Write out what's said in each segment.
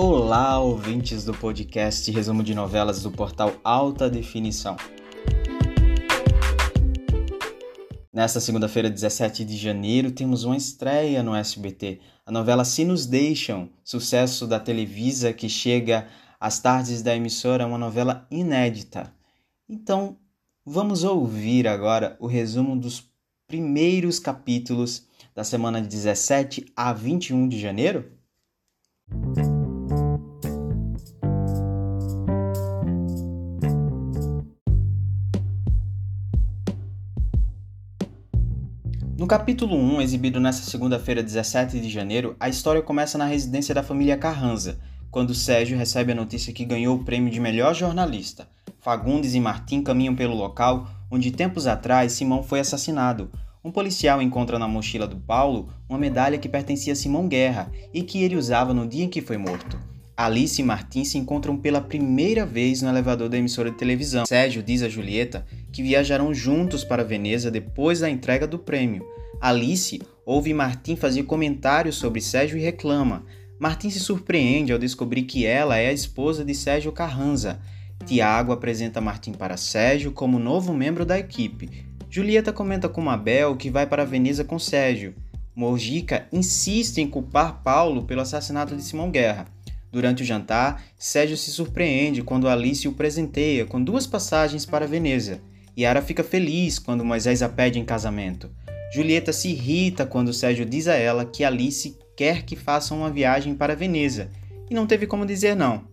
Olá, ouvintes do podcast Resumo de Novelas do portal Alta Definição. Nesta segunda-feira, 17 de janeiro, temos uma estreia no SBT. A novela Se Nos Deixam, sucesso da Televisa que chega às tardes da emissora, uma novela inédita. Então, vamos ouvir agora o resumo dos primeiros capítulos da semana de 17 a 21 de janeiro? Capítulo 1, exibido nesta segunda-feira, 17 de janeiro, a história começa na residência da família Carranza, quando Sérgio recebe a notícia que ganhou o prêmio de melhor jornalista. Fagundes e Martim caminham pelo local onde tempos atrás Simão foi assassinado. Um policial encontra na mochila do Paulo uma medalha que pertencia a Simão Guerra e que ele usava no dia em que foi morto. Alice e Martim se encontram pela primeira vez no elevador da emissora de televisão. Sérgio diz a Julieta que viajarão juntos para Veneza depois da entrega do prêmio. Alice ouve Martim fazer comentários sobre Sérgio e reclama. Martim se surpreende ao descobrir que ela é a esposa de Sérgio Carranza. Tiago apresenta Martim para Sérgio como novo membro da equipe. Julieta comenta com Mabel que vai para Veneza com Sérgio. Morgica insiste em culpar Paulo pelo assassinato de Simão Guerra. Durante o jantar, Sérgio se surpreende quando Alice o presenteia com duas passagens para Veneza. Yara fica feliz quando Moisés a pede em casamento. Julieta se irrita quando Sérgio diz a ela que Alice quer que façam uma viagem para Veneza e não teve como dizer não.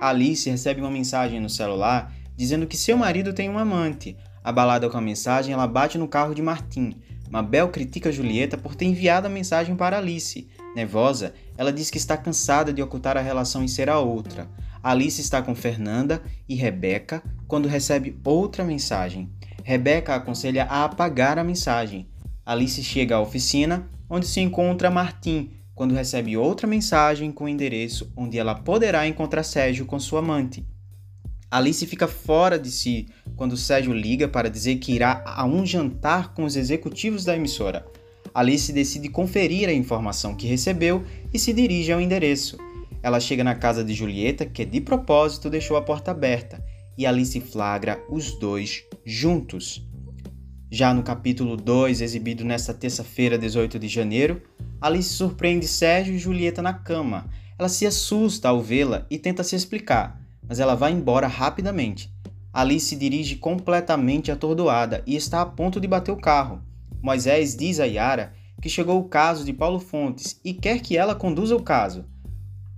Alice recebe uma mensagem no celular dizendo que seu marido tem um amante. Abalada com a mensagem, ela bate no carro de Martim. Mabel critica Julieta por ter enviado a mensagem para Alice. Nervosa, ela diz que está cansada de ocultar a relação e ser a outra. Alice está com Fernanda e Rebeca quando recebe outra mensagem. Rebeca aconselha a apagar a mensagem. Alice chega à oficina, onde se encontra Martim, quando recebe outra mensagem com o endereço onde ela poderá encontrar Sérgio com sua amante. Alice fica fora de si quando Sérgio liga para dizer que irá a um jantar com os executivos da emissora. Alice decide conferir a informação que recebeu e se dirige ao endereço. Ela chega na casa de Julieta, que de propósito deixou a porta aberta, e Alice flagra os dois juntos. Já no capítulo 2, exibido nesta terça-feira, 18 de janeiro, Alice surpreende Sérgio e Julieta na cama. Ela se assusta ao vê-la e tenta se explicar, mas ela vai embora rapidamente. Alice se dirige completamente atordoada e está a ponto de bater o carro. Moisés diz a Yara que chegou o caso de Paulo Fontes e quer que ela conduza o caso.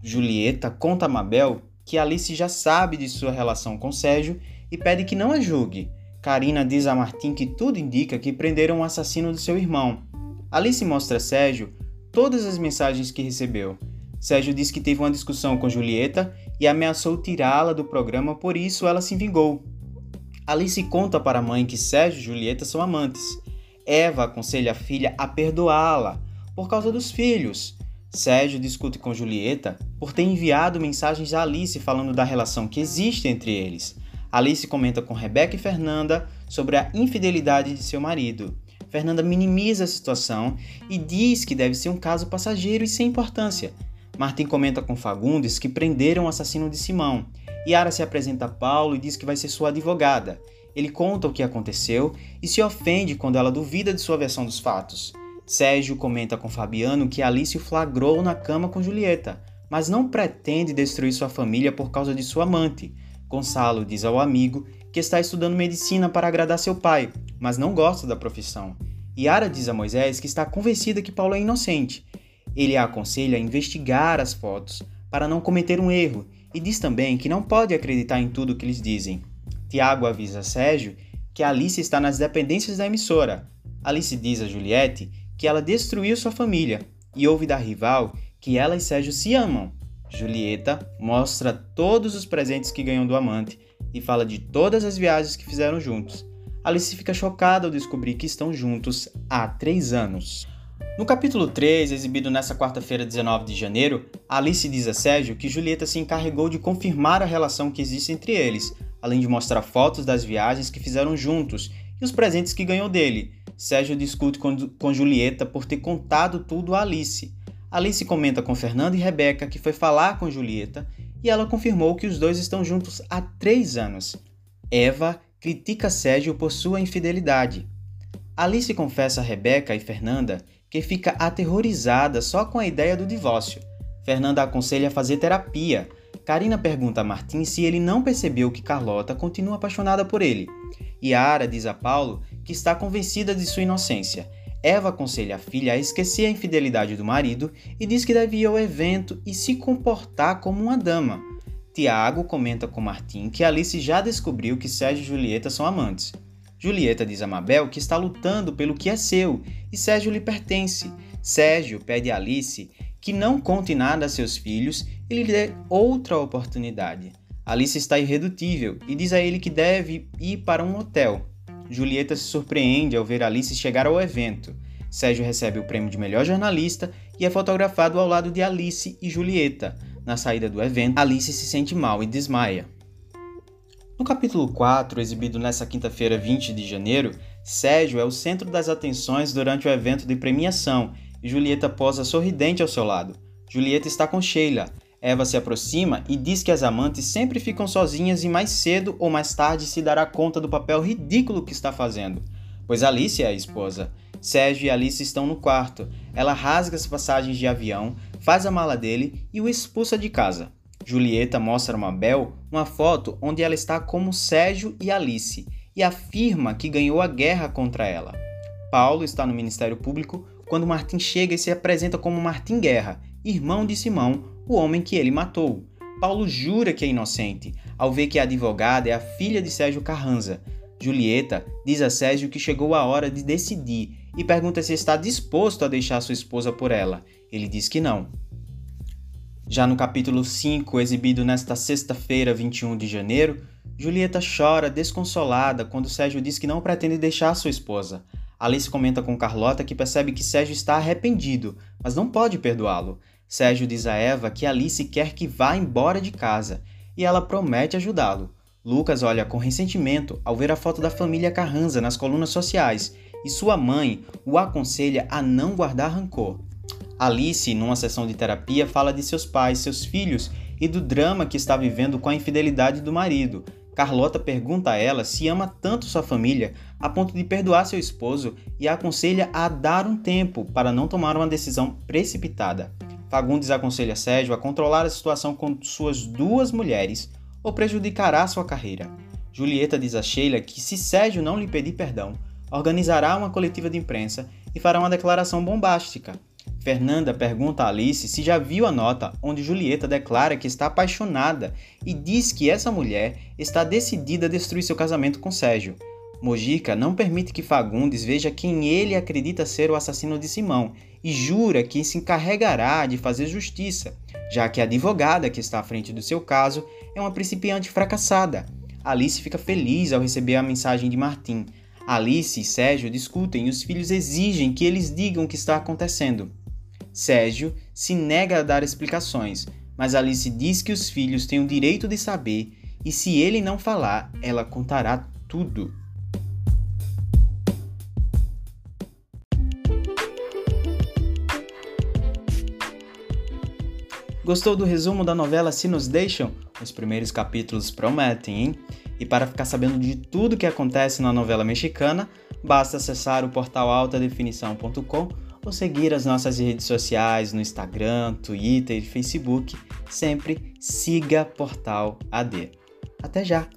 Julieta conta a Mabel que Alice já sabe de sua relação com Sérgio e pede que não a julgue. Karina diz a Martim que tudo indica que prenderam o assassino do seu irmão. Alice mostra a Sérgio todas as mensagens que recebeu. Sérgio diz que teve uma discussão com Julieta e ameaçou tirá-la do programa, por isso ela se vingou. Alice conta para a mãe que Sérgio e Julieta são amantes Eva aconselha a filha a perdoá-la por causa dos filhos. Sérgio discute com Julieta por ter enviado mensagens a Alice falando da relação que existe entre eles. Alice comenta com Rebeca e Fernanda sobre a infidelidade de seu marido. Fernanda minimiza a situação e diz que deve ser um caso passageiro e sem importância. Martim comenta com Fagundes que prenderam o assassino de Simão. Yara se apresenta a Paulo e diz que vai ser sua advogada. Ele conta o que aconteceu e se ofende quando ela duvida de sua versão dos fatos. Sérgio comenta com Fabiano que Alice o flagrou na cama com Julieta, mas não pretende destruir sua família por causa de sua amante. Gonçalo diz ao amigo que está estudando medicina para agradar seu pai, mas não gosta da profissão. Yara diz a Moisés que está convencida que Paulo é inocente. Ele a aconselha a investigar as fotos para não cometer um erro e diz também que não pode acreditar em tudo que eles dizem. Tiago avisa Sérgio que Alice está nas dependências da emissora. Alice diz a Juliette que ela destruiu sua família e ouve da rival que ela e Sérgio se amam. Julieta mostra todos os presentes que ganhou do amante e fala de todas as viagens que fizeram juntos. Alice fica chocada ao descobrir que estão juntos há três anos. No capítulo 3, exibido nesta quarta-feira, 19 de janeiro, Alice diz a Sérgio que Julieta se encarregou de confirmar a relação que existe entre eles, além de mostrar fotos das viagens que fizeram juntos e os presentes que ganhou dele. Sérgio discute com, com Julieta por ter contado tudo a Alice. Alice comenta com Fernanda e Rebeca que foi falar com Julieta e ela confirmou que os dois estão juntos há três anos. Eva critica Sérgio por sua infidelidade. Alice confessa a Rebeca e Fernanda que fica aterrorizada só com a ideia do divórcio. Fernanda aconselha a fazer terapia. Karina pergunta a Martim se ele não percebeu que Carlota continua apaixonada por ele. Yara diz a Paulo que está convencida de sua inocência. Eva aconselha a filha a esquecer a infidelidade do marido e diz que deve ir ao evento e se comportar como uma dama. Tiago comenta com Martim que Alice já descobriu que Sérgio e Julieta são amantes. Julieta diz a Mabel que está lutando pelo que é seu e Sérgio lhe pertence. Sérgio pede a Alice que não conte nada a seus filhos e lhe dê outra oportunidade. Alice está irredutível e diz a ele que deve ir para um hotel. Julieta se surpreende ao ver Alice chegar ao evento. Sérgio recebe o prêmio de melhor jornalista e é fotografado ao lado de Alice e Julieta. Na saída do evento, Alice se sente mal e desmaia. No capítulo 4, exibido nesta quinta-feira, 20 de janeiro, Sérgio é o centro das atenções durante o evento de premiação e Julieta posa sorridente ao seu lado. Julieta está com Sheila. Eva se aproxima e diz que as amantes sempre ficam sozinhas e mais cedo ou mais tarde se dará conta do papel ridículo que está fazendo. Pois Alice é a esposa. Sérgio e Alice estão no quarto. Ela rasga as passagens de avião, faz a mala dele e o expulsa de casa. Julieta mostra a Mabel uma foto onde ela está como Sérgio e Alice e afirma que ganhou a guerra contra ela. Paulo está no Ministério Público quando Martim chega e se apresenta como Martim Guerra, irmão de Simão, o homem que ele matou. Paulo jura que é inocente, ao ver que a advogada é a filha de Sérgio Carranza. Julieta diz a Sérgio que chegou a hora de decidir e pergunta se está disposto a deixar sua esposa por ela. Ele diz que não. Já no capítulo 5, exibido nesta sexta-feira, 21 de janeiro, Julieta chora desconsolada quando Sérgio diz que não pretende deixar sua esposa. Alice comenta com Carlota que percebe que Sérgio está arrependido, mas não pode perdoá-lo. Sérgio diz a Eva que Alice quer que vá embora de casa e ela promete ajudá-lo. Lucas olha com ressentimento ao ver a foto da família Carranza nas colunas sociais e sua mãe o aconselha a não guardar rancor. Alice, numa sessão de terapia, fala de seus pais, seus filhos e do drama que está vivendo com a infidelidade do marido. Carlota pergunta a ela se ama tanto sua família a ponto de perdoar seu esposo e a aconselha a dar um tempo para não tomar uma decisão precipitada. Fagundes aconselha Sérgio a controlar a situação com suas duas mulheres ou prejudicará sua carreira. Julieta diz a Sheila que se Sérgio não lhe pedir perdão, organizará uma coletiva de imprensa e fará uma declaração bombástica. Fernanda pergunta a Alice se já viu a nota onde Julieta declara que está apaixonada e diz que essa mulher está decidida a destruir seu casamento com Sérgio. Mojica não permite que Fagundes veja quem ele acredita ser o assassino de Simão e jura que se encarregará de fazer justiça, já que a advogada que está à frente do seu caso é uma principiante fracassada. Alice fica feliz ao receber a mensagem de Martim. Alice e Sérgio discutem e os filhos exigem que eles digam o que está acontecendo. Sérgio se nega a dar explicações, mas Alice diz que os filhos têm o direito de saber e se ele não falar, ela contará tudo. Gostou do resumo da novela Se Nos Deixam? Os primeiros capítulos prometem, hein? E para ficar sabendo de tudo que acontece na novela mexicana, basta acessar o portal altadefinição.com ou seguir as nossas redes sociais no Instagram, Twitter e Facebook. Sempre siga Portal AD. Até já!